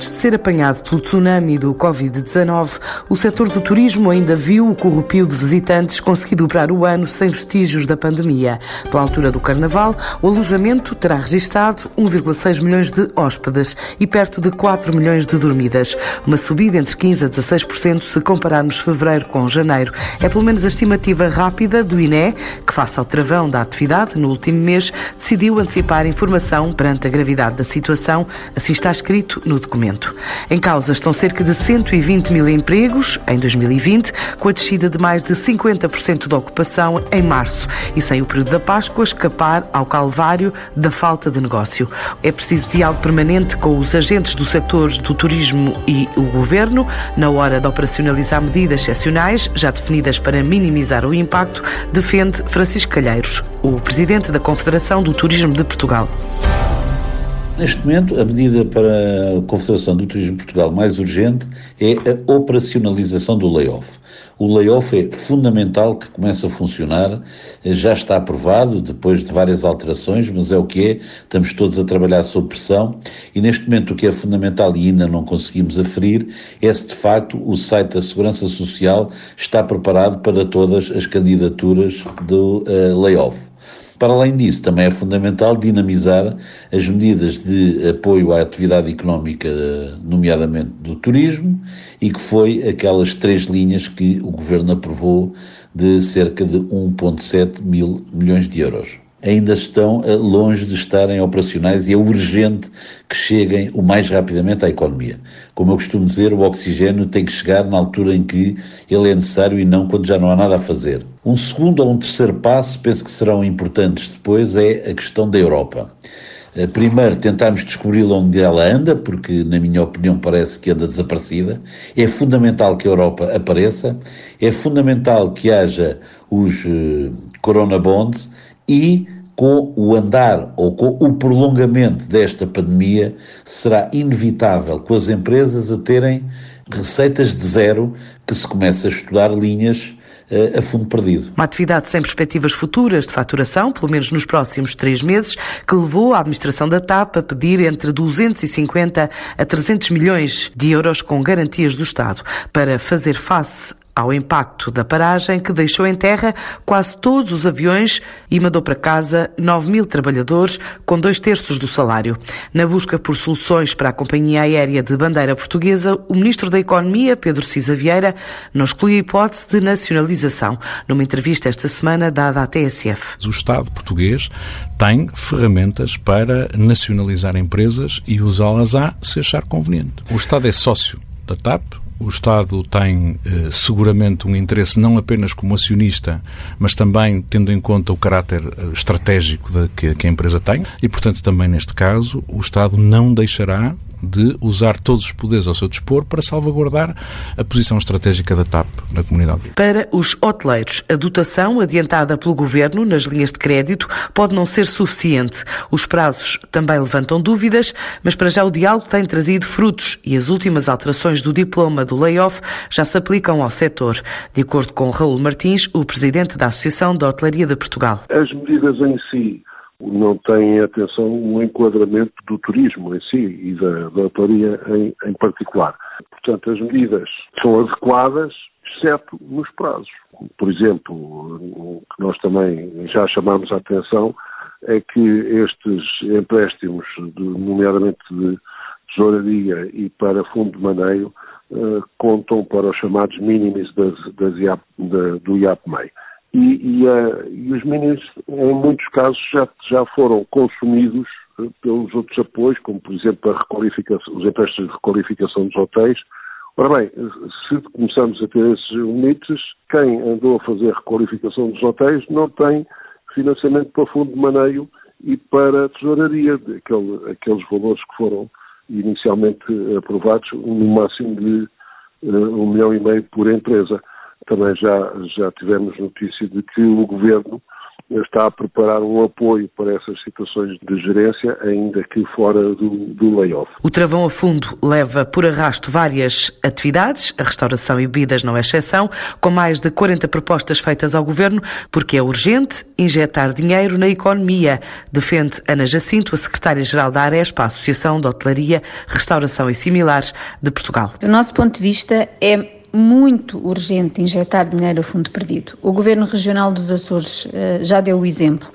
Antes de ser apanhado pelo tsunami do Covid-19, o setor do turismo ainda viu o corrupio de visitantes conseguir dobrar o ano sem vestígios da pandemia. Pela altura do Carnaval, o alojamento terá registado 1,6 milhões de hóspedes e perto de 4 milhões de dormidas. Uma subida entre 15% a 16% se compararmos fevereiro com janeiro. É pelo menos a estimativa rápida do INE, que face ao travão da atividade no último mês, decidiu antecipar informação perante a gravidade da situação, assim está escrito no documento. Em causa estão cerca de 120 mil empregos em 2020, com a descida de mais de 50% da ocupação em março e sem o período da Páscoa escapar ao calvário da falta de negócio. É preciso diálogo permanente com os agentes do setor do turismo e o governo na hora de operacionalizar medidas excepcionais já definidas para minimizar o impacto, defende Francisco Calheiros, o presidente da Confederação do Turismo de Portugal. Neste momento, a medida para a Confederação do Turismo de Portugal mais urgente é a operacionalização do layoff. O layoff é fundamental que comece a funcionar, já está aprovado depois de várias alterações, mas é o que é, estamos todos a trabalhar sob pressão e neste momento o que é fundamental e ainda não conseguimos aferir é se de facto o site da Segurança Social está preparado para todas as candidaturas do uh, layoff. Para além disso, também é fundamental dinamizar as medidas de apoio à atividade económica, nomeadamente do turismo, e que foi aquelas três linhas que o Governo aprovou de cerca de 1,7 mil milhões de euros ainda estão eh, longe de estarem operacionais e é urgente que cheguem o mais rapidamente à economia. Como eu costumo dizer, o oxigênio tem que chegar na altura em que ele é necessário e não quando já não há nada a fazer. Um segundo ou um terceiro passo, penso que serão importantes depois, é a questão da Europa. Eh, primeiro, tentarmos descobrir onde ela anda, porque, na minha opinião, parece que anda desaparecida. É fundamental que a Europa apareça, é fundamental que haja os uh, Corona Bonds e com o andar ou com o prolongamento desta pandemia, será inevitável com as empresas a terem receitas de zero que se começa a estudar linhas uh, a fundo perdido. Uma atividade sem perspectivas futuras de faturação, pelo menos nos próximos três meses, que levou a administração da TAP a pedir entre 250 a 300 milhões de euros com garantias do Estado para fazer face ao impacto da paragem que deixou em terra quase todos os aviões e mandou para casa 9 mil trabalhadores com dois terços do salário. Na busca por soluções para a companhia aérea de bandeira portuguesa, o Ministro da Economia, Pedro Cisa Vieira, não exclui a hipótese de nacionalização, numa entrevista esta semana dada à TSF. O Estado português tem ferramentas para nacionalizar empresas e usá-las a se achar conveniente. O Estado é sócio da TAP, o Estado tem eh, seguramente um interesse não apenas como acionista, mas também tendo em conta o caráter eh, estratégico que, que a empresa tem. E, portanto, também neste caso, o Estado não deixará de usar todos os poderes ao seu dispor para salvaguardar a posição estratégica da TAP na comunidade. Para os hoteleiros, a dotação adiantada pelo Governo nas linhas de crédito pode não ser suficiente. Os prazos também levantam dúvidas, mas para já o diálogo tem trazido frutos e as últimas alterações do diploma do layoff já se aplicam ao setor. De acordo com Raul Martins, o presidente da Associação da Hotelaria de Portugal. As medidas em si não tem atenção o enquadramento do turismo em si e da, da hotelaria em, em particular. Portanto, as medidas são adequadas, exceto nos prazos. Por exemplo, o que nós também já chamamos a atenção é que estes empréstimos, de, nomeadamente de tesouraria e para fundo de maneio, uh, contam para os chamados mínimos das, das IAP, da, do IAPMEI e, e, uh, e, os mínimos, em muitos casos, já, já foram consumidos uh, pelos outros apoios, como, por exemplo, os empréstimos de requalificação dos hotéis. Ora bem, se começamos a ter esses limites, quem andou a fazer requalificação dos hotéis não tem financiamento para fundo de maneio e para tesouraria, aquele, aqueles valores que foram inicialmente aprovados, no máximo de uh, um milhão e meio por empresa também já, já tivemos notícia de que o Governo está a preparar um apoio para essas situações de gerência, ainda que fora do, do layoff. O travão a fundo leva por arrasto várias atividades, a restauração e bebidas não é exceção, com mais de 40 propostas feitas ao Governo, porque é urgente injetar dinheiro na economia, defende Ana Jacinto, a secretária-geral da Arespa, a Associação de Hotelaria, Restauração e Similares de Portugal. Do nosso ponto de vista, é muito urgente injetar dinheiro a fundo perdido. O Governo Regional dos Açores uh, já deu o exemplo.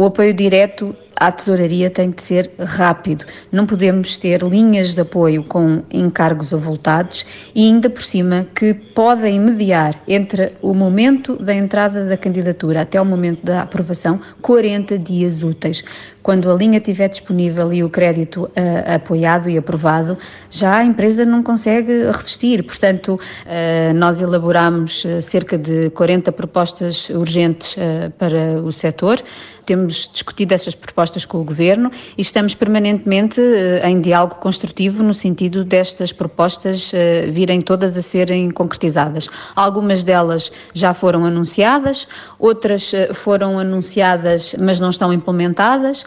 O apoio direto à tesouraria tem de ser rápido. Não podemos ter linhas de apoio com encargos avultados e ainda por cima que podem mediar entre o momento da entrada da candidatura até o momento da aprovação 40 dias úteis. Quando a linha estiver disponível e o crédito uh, apoiado e aprovado, já a empresa não consegue resistir. Portanto, uh, nós elaboramos uh, cerca de 40 propostas urgentes para o setor temos discutido essas propostas com o Governo e estamos permanentemente eh, em diálogo construtivo no sentido destas propostas eh, virem todas a serem concretizadas. Algumas delas já foram anunciadas, outras eh, foram anunciadas mas não estão implementadas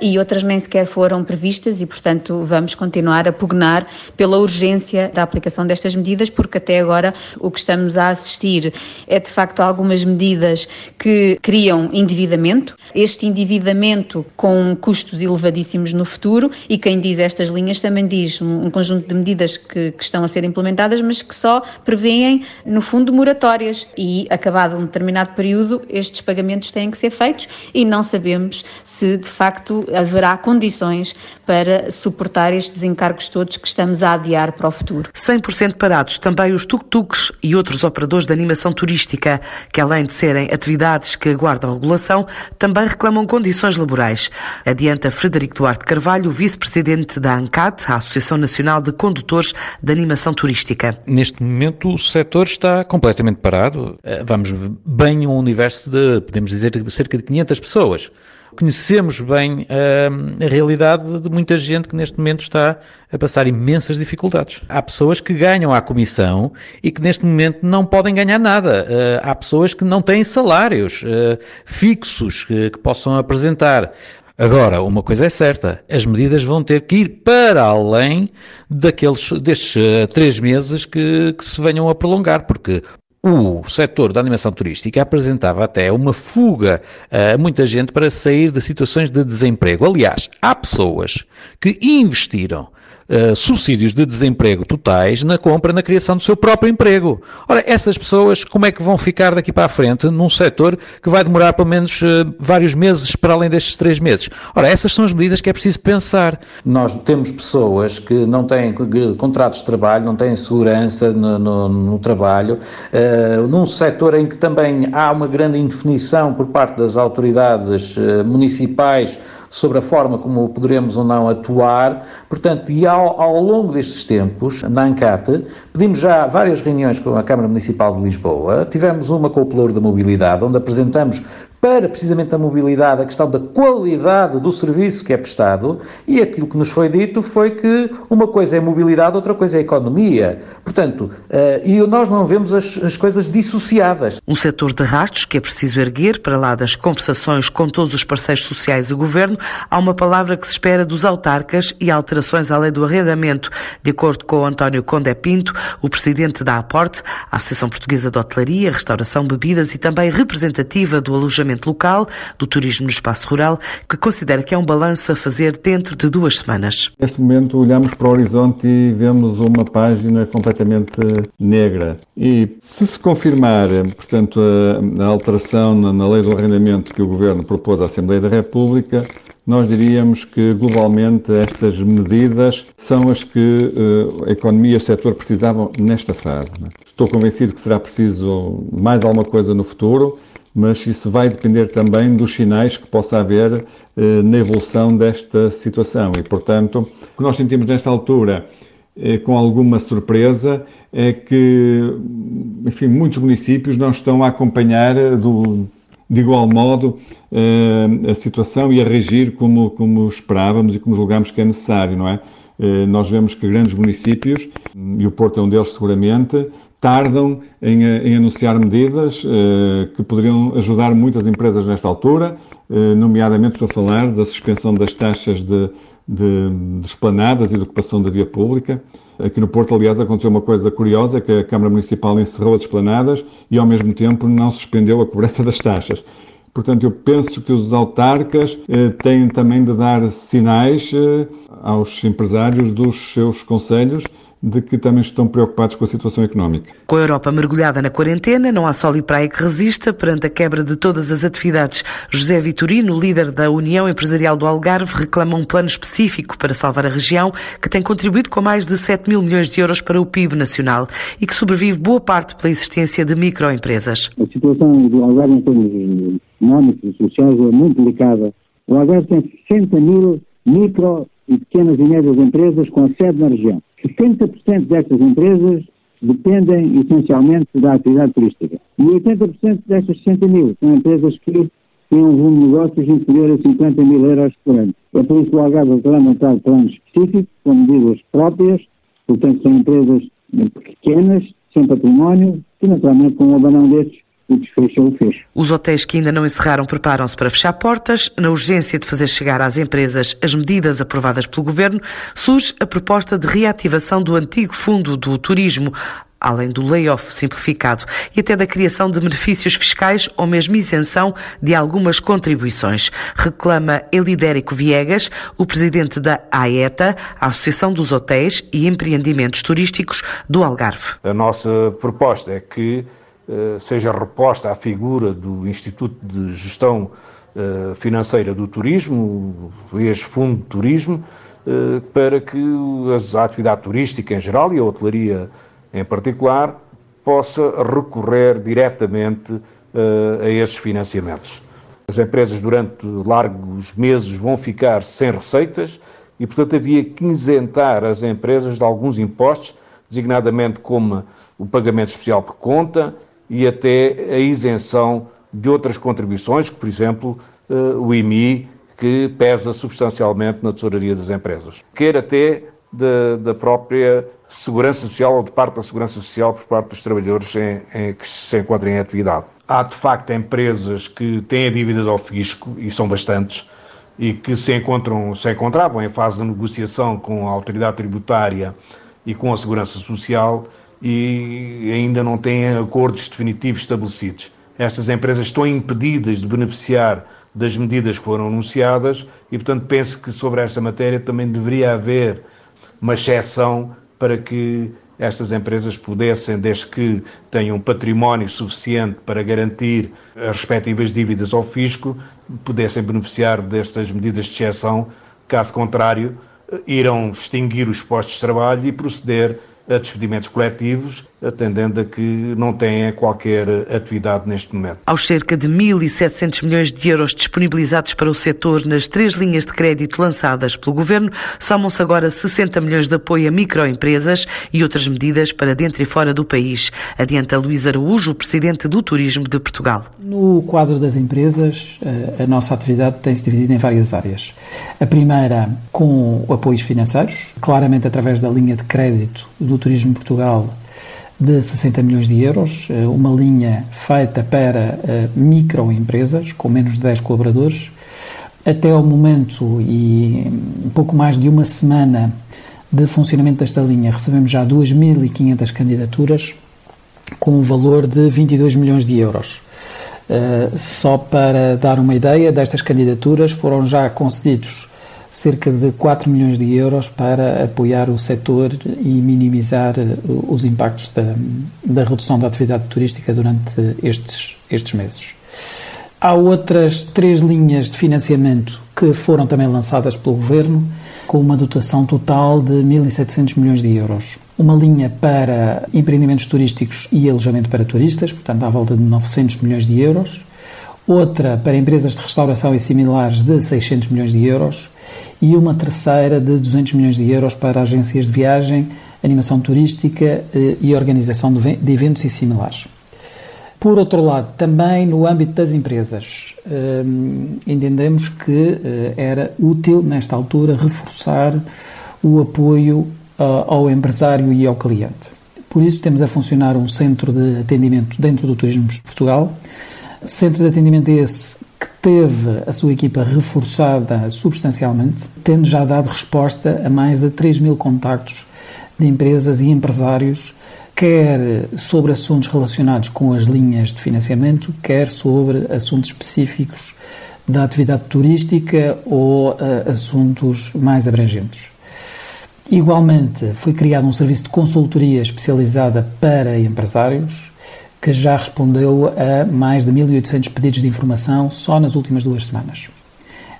e outras nem sequer foram previstas e, portanto, vamos continuar a pugnar pela urgência da aplicação destas medidas, porque até agora o que estamos a assistir é de facto algumas medidas que criam endividamento, este endividamento com custos elevadíssimos no futuro e quem diz estas linhas também diz um, um conjunto de medidas que, que, estão a ser implementadas, mas que só prevêem, no fundo, moratórias e, acabado um determinado período, estes pagamentos têm que ser feitos e não sabemos se, de facto, haverá condições para suportar estes encargos todos que estamos a adiar para o futuro. 100% parados também os tuk-tuks e outros operadores de animação turística, que além de serem atividades que aguardam regulação, também também reclamam condições laborais. Adianta Frederico Duarte Carvalho, vice-presidente da ANCAT, a Associação Nacional de Condutores de Animação Turística. Neste momento o setor está completamente parado. Eh, vamos bem um universo de, podemos dizer, cerca de 500 pessoas conhecemos bem uh, a realidade de muita gente que neste momento está a passar imensas dificuldades. Há pessoas que ganham à comissão e que neste momento não podem ganhar nada. Uh, há pessoas que não têm salários uh, fixos que, que possam apresentar. Agora, uma coisa é certa, as medidas vão ter que ir para além daqueles, destes três meses que, que se venham a prolongar, porque o setor da animação turística apresentava até uma fuga a muita gente para sair de situações de desemprego. Aliás, há pessoas que investiram uh, subsídios de desemprego totais na compra, na criação do seu próprio emprego. Ora, essas pessoas como é que vão ficar daqui para a frente num setor que vai demorar pelo menos uh, vários meses para além destes três meses? Ora, essas são as medidas que é preciso pensar. Nós temos pessoas que não têm contratos de trabalho, não têm segurança no, no, no trabalho, uh, num setor em que também há uma grande indefinição por parte das autoridades municipais sobre a forma como poderemos ou não atuar. Portanto, e ao, ao longo destes tempos, na ANCAT, pedimos já várias reuniões com a Câmara Municipal de Lisboa, tivemos uma com o Pelouro da Mobilidade, onde apresentamos para precisamente a mobilidade, a questão da qualidade do serviço que é prestado, e aquilo que nos foi dito foi que uma coisa é mobilidade, outra coisa é economia. Portanto, uh, e nós não vemos as, as coisas dissociadas. Um setor de rastros que é preciso erguer, para lá das conversações com todos os parceiros sociais e governo, há uma palavra que se espera dos autarcas e alterações à lei do arrendamento, de acordo com António Condé Pinto, o presidente da APORTE, a Associação Portuguesa de Hotelaria, Restauração, Bebidas e também representativa do alojamento local, do turismo no espaço rural, que considera que é um balanço a fazer dentro de duas semanas. Neste momento olhamos para o horizonte e vemos uma página completamente negra. E se se confirmar, portanto, a, alteração na, lei do arrendamento que o Governo propôs à Assembleia da República, nós diríamos que globalmente estas medidas são as que uh, a economia e o setor precisavam nesta fase. Estou convencido que será preciso mais alguma coisa no futuro mas isso vai depender também dos sinais que possa haver eh, na evolução desta situação. E, portanto, o que nós sentimos nesta altura, eh, com alguma surpresa, é que, enfim, muitos municípios não estão a acompanhar do, de igual modo eh, a situação e a regir como, como esperávamos e como julgamos que é necessário, não é? Eh, nós vemos que grandes municípios, e o Porto é um deles seguramente, tardam em, em anunciar medidas eh, que poderiam ajudar muitas empresas nesta altura, eh, nomeadamente estou a falar da suspensão das taxas de, de, de esplanadas e de ocupação da via pública. Aqui no Porto, aliás, aconteceu uma coisa curiosa, que a Câmara Municipal encerrou as esplanadas e, ao mesmo tempo, não suspendeu a cobrança das taxas. Portanto, eu penso que os autarcas eh, têm também de dar sinais eh, aos empresários dos seus conselhos de que também estão preocupados com a situação económica. Com a Europa mergulhada na quarentena, não há sol e praia que resista perante a quebra de todas as atividades. José Vitorino, líder da União Empresarial do Algarve, reclama um plano específico para salvar a região, que tem contribuído com mais de 7 mil milhões de euros para o PIB nacional e que sobrevive boa parte pela existência de microempresas. A situação do Algarve em termos económicos e sociais é muito delicada. O Algarve tem 60 mil micro e pequenas e médias empresas com sede na região. 60% destas empresas dependem essencialmente da atividade turística. E 80% destas 60 mil são empresas que têm um volume de negócios inferior a 50 mil euros por ano. É por isso que o Algarve implementar planos específicos, com medidas próprias, portanto são empresas pequenas, sem património, e naturalmente com um abanão destes o desfecho. Os hotéis que ainda não encerraram preparam-se para fechar portas. Na urgência de fazer chegar às empresas as medidas aprovadas pelo Governo, surge a proposta de reativação do antigo Fundo do Turismo, além do layoff simplificado e até da criação de benefícios fiscais ou mesmo isenção de algumas contribuições. Reclama Elidérico Viegas, o presidente da AETA, a Associação dos Hotéis e Empreendimentos Turísticos do Algarve. A nossa proposta é que seja reposta a figura do Instituto de Gestão eh, Financeira do Turismo, o ex-Fundo de Turismo, eh, para que a atividade turística em geral e a hotelaria em particular possa recorrer diretamente a esses financiamentos. As empresas durante largos meses vão ficar sem receitas e, portanto, havia que isentar as empresas de alguns impostos, designadamente como o pagamento especial por conta, e até a isenção de outras contribuições, por exemplo, eh, o IMI, que pesa substancialmente na tesouraria das empresas. Quer até da, da, própria segurança social ou de parte da segurança social por parte dos trabalhadores em, em, que se encontram em atividade. Há, de facto, empresas que têm dívidas ao fisco, e são bastantes, e que se encontram, se encontravam em fase de negociação com a autoridade tributária e com a segurança social, e ainda não têm acordos definitivos estabelecidos. Estas empresas estão impedidas de beneficiar das medidas que foram anunciadas e, portanto, penso que sobre esta matéria também deveria haver uma exceção para que estas empresas pudessem, desde que tenham património suficiente para garantir as respectivas dívidas ao fisco, pudessem beneficiar destas medidas de exceção. Caso contrário, irão extinguir os postos de trabalho e proceder a despedimentos coletivos, atendendo a que não têm qualquer atividade neste momento. Aos cerca de 1.700 milhões de euros disponibilizados para o setor nas três linhas de crédito lançadas pelo Governo, somam-se agora 60 milhões de apoio a microempresas e outras medidas para dentro e fora do país. Adianta Luís Araújo, presidente do Turismo de Portugal. No quadro das empresas, eh, a nossa atividade tem-se dividido em várias áreas. A primeira, com apoios financeiros, claramente através da linha de crédito do Turismo Portugal de 60 milhões de euros, eh, uma linha feita para eh, microempresas com menos de 10 colaboradores. Até ao momento e um pouco mais de uma semana de funcionamento desta linha, recebemos já 2.500 candidaturas com um valor de 22 milhões de euros. Uh, só para dar uma ideia, destas candidaturas foram já concedidos cerca de 4 milhões de euros para apoiar o setor e minimizar eh, os impactos da, da redução da atividade turística durante estes, estes meses. Há outras três linhas de financiamento que foram também lançadas pelo Governo, com uma dotação total de 1.700 milhões de euros. Uma linha para empreendimentos turísticos e alojamento para turistas, portanto, à volta de 900 milhões de euros. Outra para empresas de restauração e similares de 600 milhões de euros e uma terceira de 200 milhões de euros para agências de viagem, animação turística eh, e organização de eventos e similares. Por outro lado, também no âmbito das empresas, eh, entendemos que eh, era útil, nesta altura, reforçar o apoio ao empresário e ao cliente. Por isso, temos a funcionar um centro de atendimento dentro do Turismo de Portugal. Centro de atendimento esse que teve a sua equipa reforçada substancialmente, tendo já dado resposta a mais de 3 mil contactos de empresas e empresários, quer sobre assuntos relacionados com as linhas de financiamento, quer sobre assuntos específicos da atividade turística ou uh, assuntos mais abrangentes. Igualmente, foi criado um serviço de consultoria especializada para empresários, que já respondeu a mais de 1.800 pedidos de informação só nas últimas duas semanas.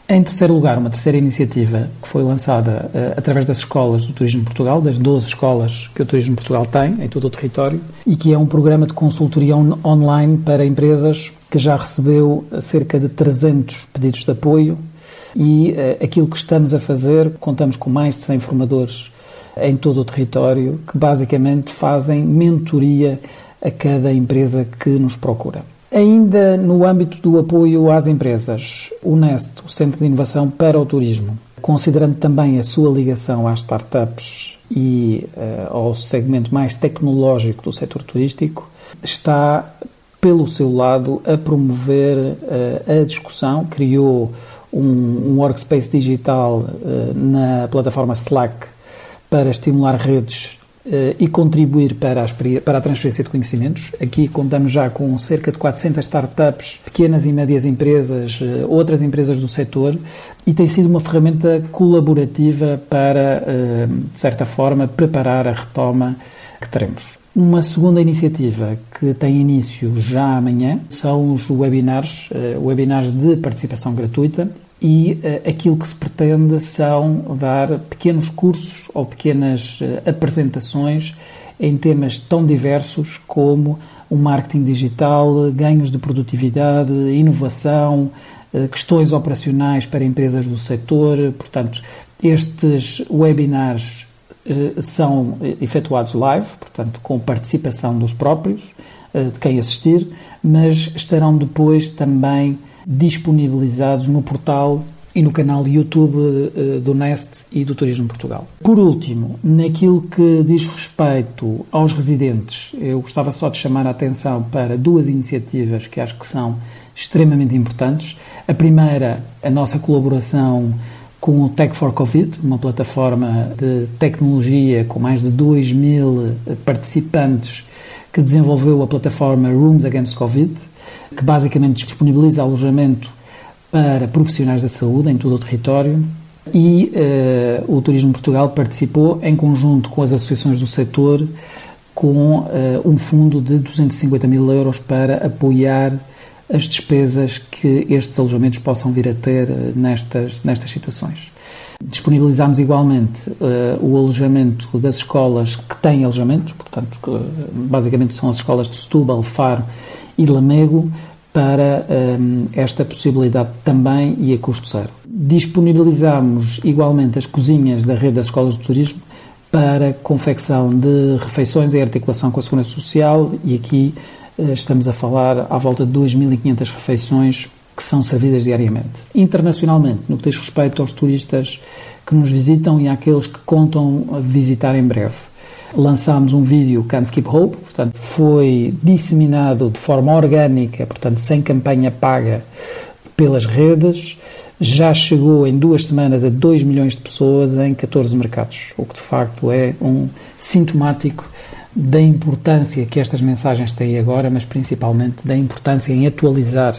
Em terceiro lugar, uma terceira iniciativa que foi lançada uh, através das escolas do Turismo Portugal, das 12 escolas que o Turismo Portugal tem em todo o território, e que é um programa de consultoria on online para empresas que já recebeu cerca de 300 pedidos de apoio e uh, aquilo que estamos a fazer, contamos com mais de 100 formadores em todo o território que basicamente fazem mentoria a cada empresa que nos procura. Ainda no âmbito do apoio às empresas, o NEST, o Centro de Inovação para o Turismo, considerando também a sua ligação às startups e uh, ao segmento mais tecnológico do setor turístico, está, pelo seu lado, a promover uh, a discussão, criou um, um workspace digital uh, na plataforma Slack para estimular redes e contribuir para a, para a transferência de conhecimentos. Aqui contamos já com cerca de 400 startups, pequenas e médias empresas, uh, outras empresas do setor, e tem sido uma ferramenta colaborativa para, uh, de certa forma, preparar a retoma que teremos. Uma segunda iniciativa que tem início já amanhã são os webinars, webinars de participação gratuita, e uh, aquilo que se pretende são dar pequenos cursos ou pequenas uh, apresentações em temas tão diversos como o marketing digital, ganhos de produtividade, inovação, uh, questões operacionais para empresas do setor. Portanto, estes webinars são efetuados live, portanto, com participação dos próprios, de quem assistir, mas estarão depois também disponibilizados no portal e no canal YouTube uh, do Nest e do Turismo Portugal. Por último, naquilo que diz respeito aos residentes, eu gostava só de chamar a atenção para duas iniciativas que acho que são extremamente importantes. A primeira, a nossa colaboração com o Tech for Covid, uma plataforma de tecnologia com mais de 2 mil participantes que desenvolveu a plataforma Rooms Against Covid que basicamente disponibiliza alojamento para profissionais da saúde em todo o território e uh, o Turismo Portugal participou em conjunto com as associações do setor com uh, um fundo de 250 mil euros para apoiar as despesas que estes alojamentos possam vir a ter uh, nestas, nestas situações. Disponibilizámos igualmente o alojamento das escolas que têm alojamento, portanto, que, basicamente são as escolas de Setúbal, Faro e Lamego para um, esta possibilidade também e a custo zero. Disponibilizamos igualmente as cozinhas da rede das escolas de turismo para confecção de refeições em articulação com a Segurança Social e aqui uh, estamos a falar à volta de 2.500 refeições que são servidas diariamente. Internacionalmente, no que diz respeito aos turistas que nos visitam e àqueles que contam visitar em breve lançámos um vídeo Can't Skip Hope, portanto foi disseminado de forma orgânica, portanto sem campanha paga pelas redes, já chegou em duas semanas a 2 milhões de pessoas em 14 mercados, o que de facto é um sintomático da importância que estas mensagens têm agora, mas principalmente da importância em atualizar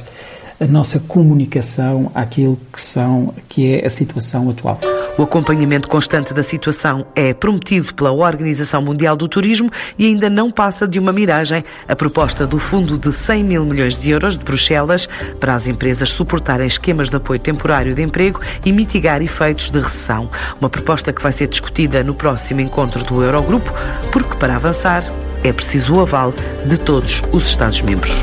a nossa comunicação àquilo que são que é a situação atual. O acompanhamento constante da situação é prometido pela Organização Mundial do Turismo e ainda não passa de uma miragem a proposta do Fundo de 100 mil milhões de euros de Bruxelas para as empresas suportarem esquemas de apoio temporário de emprego e mitigar efeitos de recessão. Uma proposta que vai ser discutida no próximo encontro do Eurogrupo, porque para avançar é preciso o aval de todos os Estados-membros.